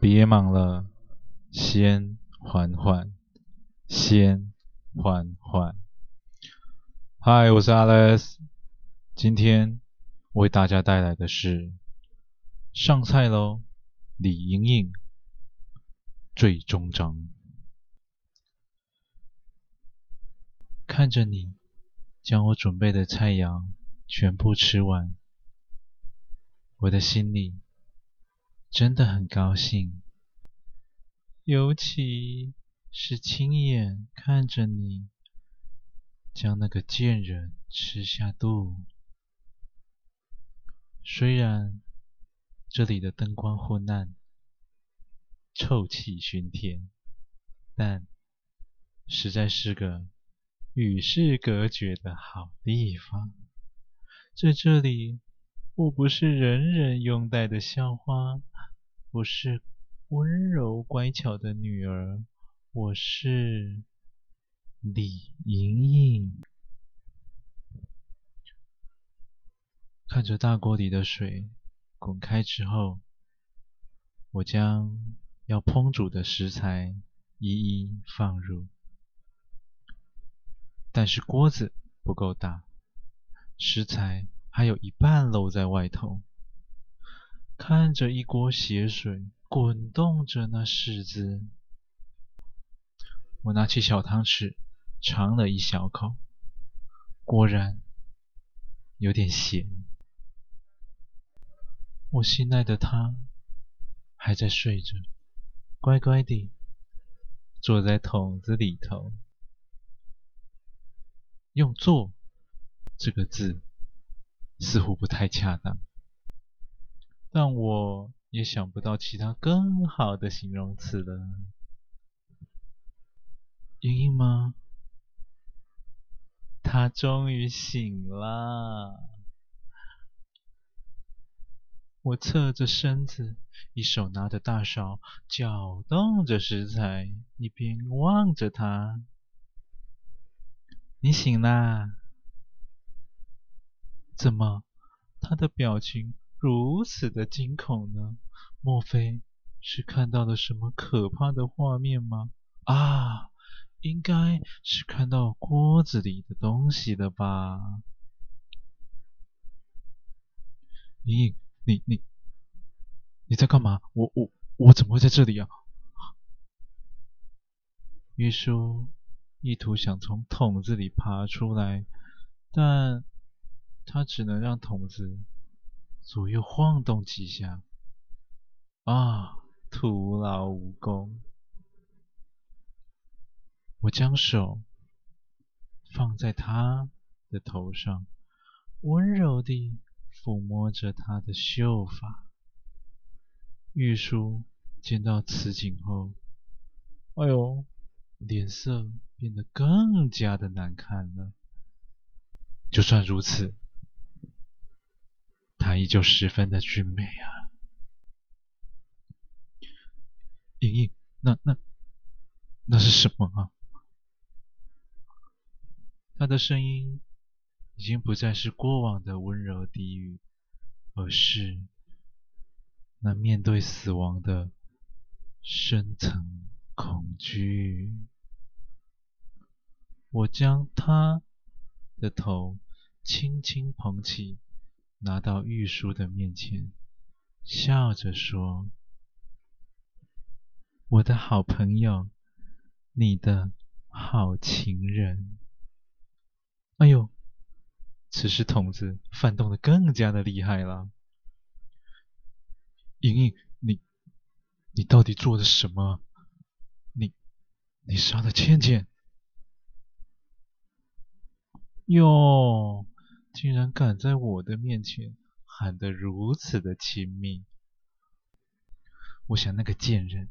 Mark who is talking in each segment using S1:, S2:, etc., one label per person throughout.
S1: 别忙了，先缓缓，先缓缓。嗨，我是 Alex，今天为大家带来的是上菜喽，李莹莹最终章。看着你将我准备的菜肴全部吃完，我的心里真的很高兴，尤其是亲眼看着你将那个贱人吃下肚。虽然这里的灯光昏暗，臭气熏天，但实在是个与世隔绝的好地方。在这里，我不是人人拥戴的校花，我是温柔乖巧的女儿，我是李莹莹。看着大锅里的水滚开之后，我将要烹煮的食材一一放入，但是锅子不够大，食材还有一半露在外头。看着一锅血水滚动着那柿子，我拿起小汤匙尝了一小口，果然有点咸。我心爱的他还在睡着，乖乖地坐在桶子里头。用“坐”这个字似乎不太恰当，但我也想不到其他更好的形容词了。莹莹吗？他终于醒了。我侧着身子，一手拿着大勺，搅动着食材，一边望着他。你醒啦？怎么，他的表情如此的惊恐呢？莫非是看到了什么可怕的画面吗？啊，应该是看到锅子里的东西了吧？莹莹。你你你在干嘛？我我我怎么会在这里啊？玉书意图想从桶子里爬出来，但他只能让桶子左右晃动几下。啊，徒劳无功！我将手放在他的头上，温柔地。抚摸着他的秀发，玉书见到此景后，哎呦，脸色变得更加的难看了。就算如此，她依旧十分的俊美啊！莹莹，那那那是什么啊？她的声音。已经不再是过往的温柔低语，而是那面对死亡的深层恐惧。我将他的头轻轻捧起，拿到玉书的面前，笑着说：“我的好朋友，你的好情人。”哎呦！此时桶子翻动得更加的厉害了。莹莹，你你到底做了什么？你你杀了倩倩？哟，竟然敢在我的面前喊得如此的亲密！我想那个贱人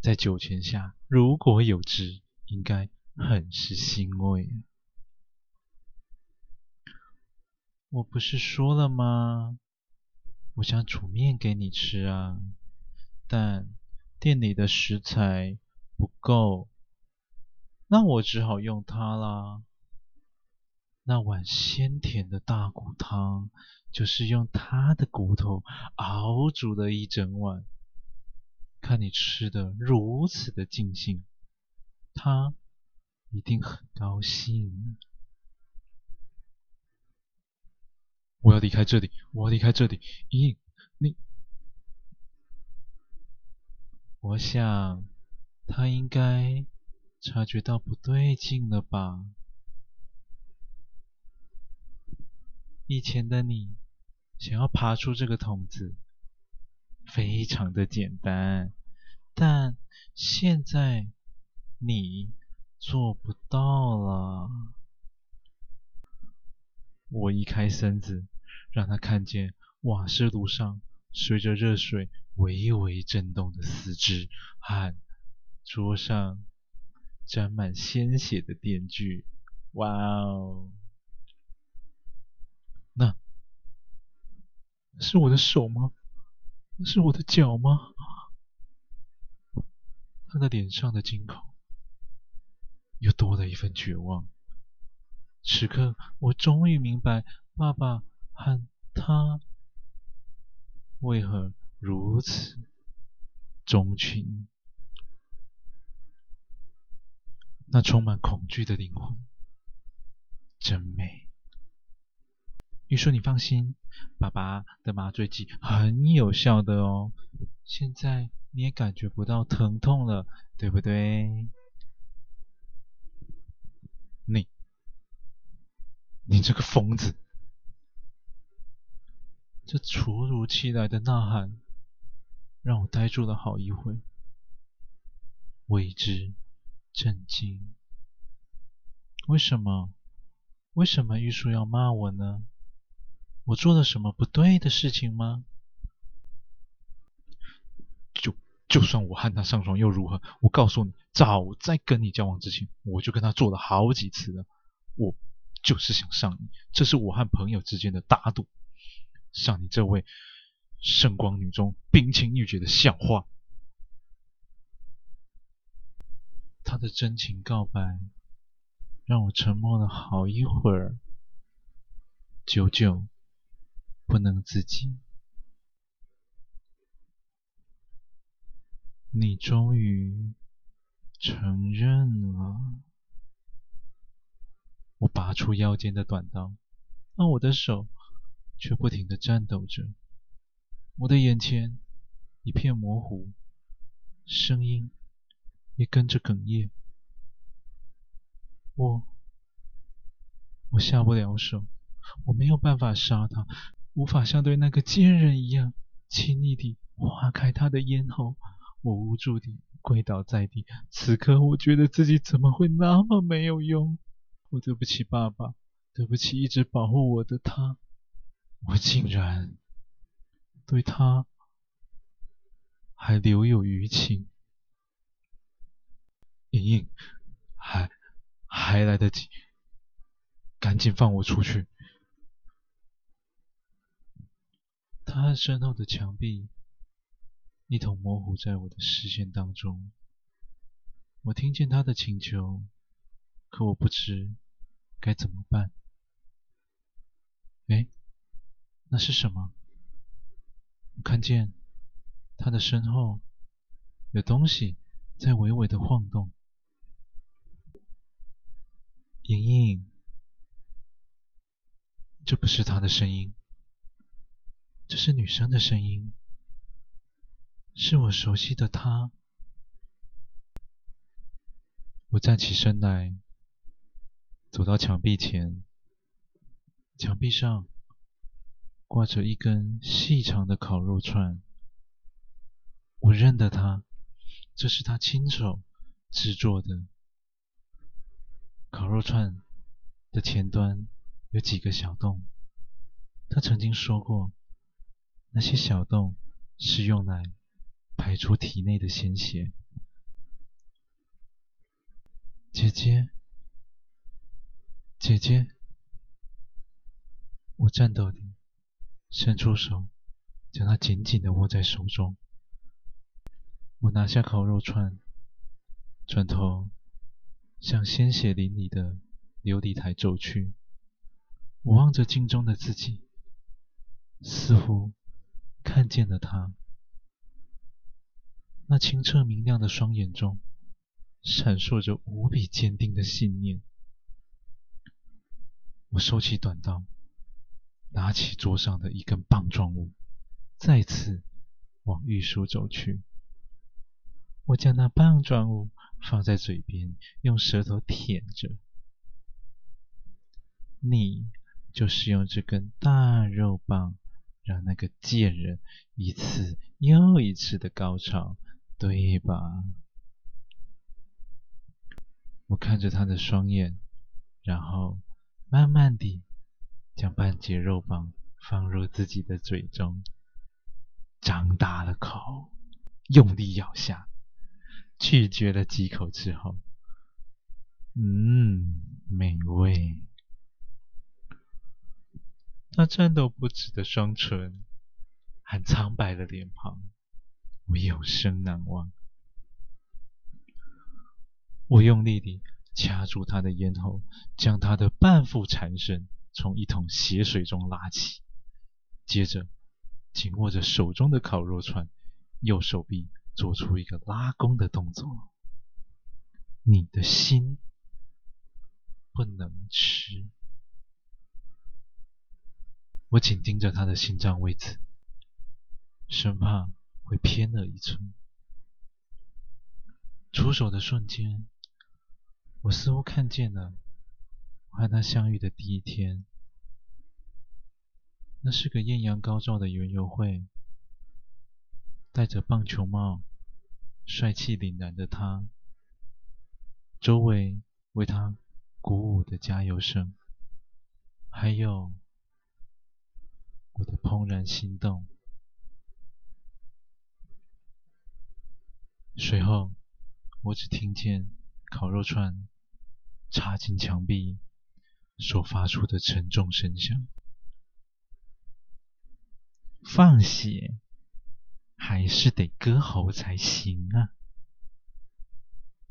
S1: 在酒泉下如果有知，应该很是欣慰。我不是说了吗？我想煮面给你吃啊，但店里的食材不够，那我只好用它啦。那碗鲜甜的大骨汤，就是用他的骨头熬煮了一整晚。看你吃得如此的尽兴，他一定很高兴。我要离开这里，我要离开这里。莹，你，我想他应该察觉到不对劲了吧？以前的你想要爬出这个桶子，非常的简单，但现在你做不到了。我移开身子，让他看见瓦斯炉上随着热水微微震动的四肢和桌上沾满鲜血的电锯。哇哦！那是我的手吗？是我的脚吗？他的脸上的惊恐又多了一份绝望。此刻，我终于明白爸爸和他为何如此钟情。那充满恐惧的灵魂，真美。玉树，你放心，爸爸的麻醉剂很有效的哦。现在你也感觉不到疼痛了，对不对？你，你这个疯子！这突如其来的呐喊让我呆住了好一会，未知震惊。为什么？为什么玉树要骂我呢？我做了什么不对的事情吗？就就算我和他上床又如何？我告诉你，早在跟你交往之前，我就跟他做了好几次了。我就是想上你，这是我和朋友之间的打赌，上你这位圣光女中冰清玉洁的笑话。他的真情告白让我沉默了好一会儿，久久。不能自己，你终于承认了。我拔出腰间的短刀，而我的手却不停地颤抖着。我的眼前一片模糊，声音也跟着哽咽。我，我下不了手，我没有办法杀他。无法像对那个贱人一样轻易地划开他的咽喉，我无助地跪倒在地。此刻，我觉得自己怎么会那么没有用？我对不起爸爸，对不起一直保护我的他，我竟然对他还留有余情。莹莹，还还来得及，赶紧放我出去。他身后的墙壁一同模糊在我的视线当中。我听见他的请求，可我不知该怎么办。哎，那是什么？我看见他的身后有东西在微微的晃动。莹莹，这不是他的声音。这是女生的声音，是我熟悉的她。我站起身来，走到墙壁前，墙壁上挂着一根细长的烤肉串。我认得它，这是他亲手制作的。烤肉串的前端有几个小洞，他曾经说过。那些小洞是用来排出体内的鲜血。姐姐，姐姐，我颤抖地伸出手，将她紧紧地握在手中。我拿下烤肉串，转头向鲜血淋漓的琉璃台走去。我望着镜中的自己，似乎……看见了他，那清澈明亮的双眼中，闪烁着无比坚定的信念。我收起短刀，拿起桌上的一根棒状物，再次往玉书走去。我将那棒状物放在嘴边，用舌头舔着。你就是用这根大肉棒，让那个贱人一次又一次的高潮，对吧？我看着他的双眼，然后慢慢地将半截肉棒放入自己的嘴中，张大了口，用力咬下，咀嚼了几口之后，嗯，美味。那颤抖不止的双唇，和苍白的脸庞，我永生难忘。我用力地掐住他的咽喉，将他的半副缠身从一桶血水中拉起，接着紧握着手中的烤肉串，右手臂做出一个拉弓的动作。你的心不能吃。我紧盯着他的心脏位置，生怕会偏了一寸。出手的瞬间，我似乎看见了我和他相遇的第一天。那是个艳阳高照的园游会，戴着棒球帽、帅气凛然的他，周围为他鼓舞的加油声，还有……我的怦然心动。随后，我只听见烤肉串插进墙壁所发出的沉重声响。放血还是得割喉才行啊！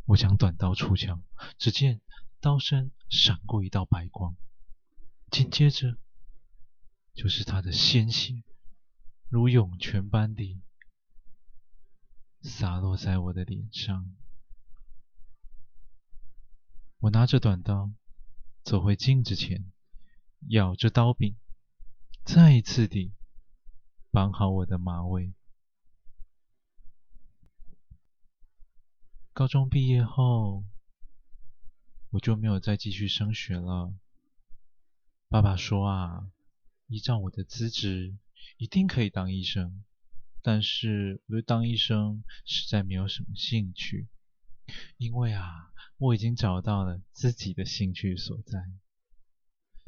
S1: 我将短刀出鞘，只见刀身闪过一道白光，紧接着。就是他的鲜血，如涌泉般地洒落在我的脸上。我拿着短刀走回镜子前，咬着刀柄，再一次地绑好我的马尾。高中毕业后，我就没有再继续升学了。爸爸说啊。依照我的资质，一定可以当医生，但是我对当医生实在没有什么兴趣，因为啊，我已经找到了自己的兴趣所在。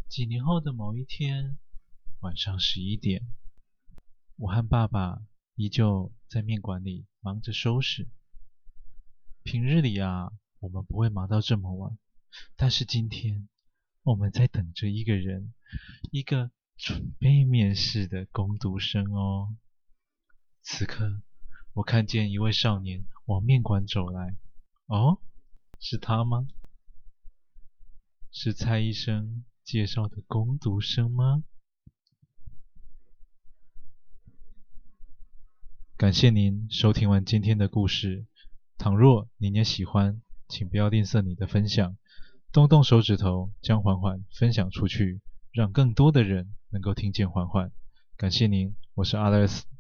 S1: 几年后的某一天，晚上十一点，我和爸爸依旧在面馆里忙着收拾。平日里啊，我们不会忙到这么晚，但是今天我们在等着一个人，一个。准备面试的工读生哦。此刻，我看见一位少年往面馆走来。哦，是他吗？是蔡医生介绍的工读生吗？感谢您收听完今天的故事。倘若您也喜欢，请不要吝啬你的分享，动动手指头将缓缓分享出去，让更多的人。能够听见缓缓，感谢您，我是 Alex。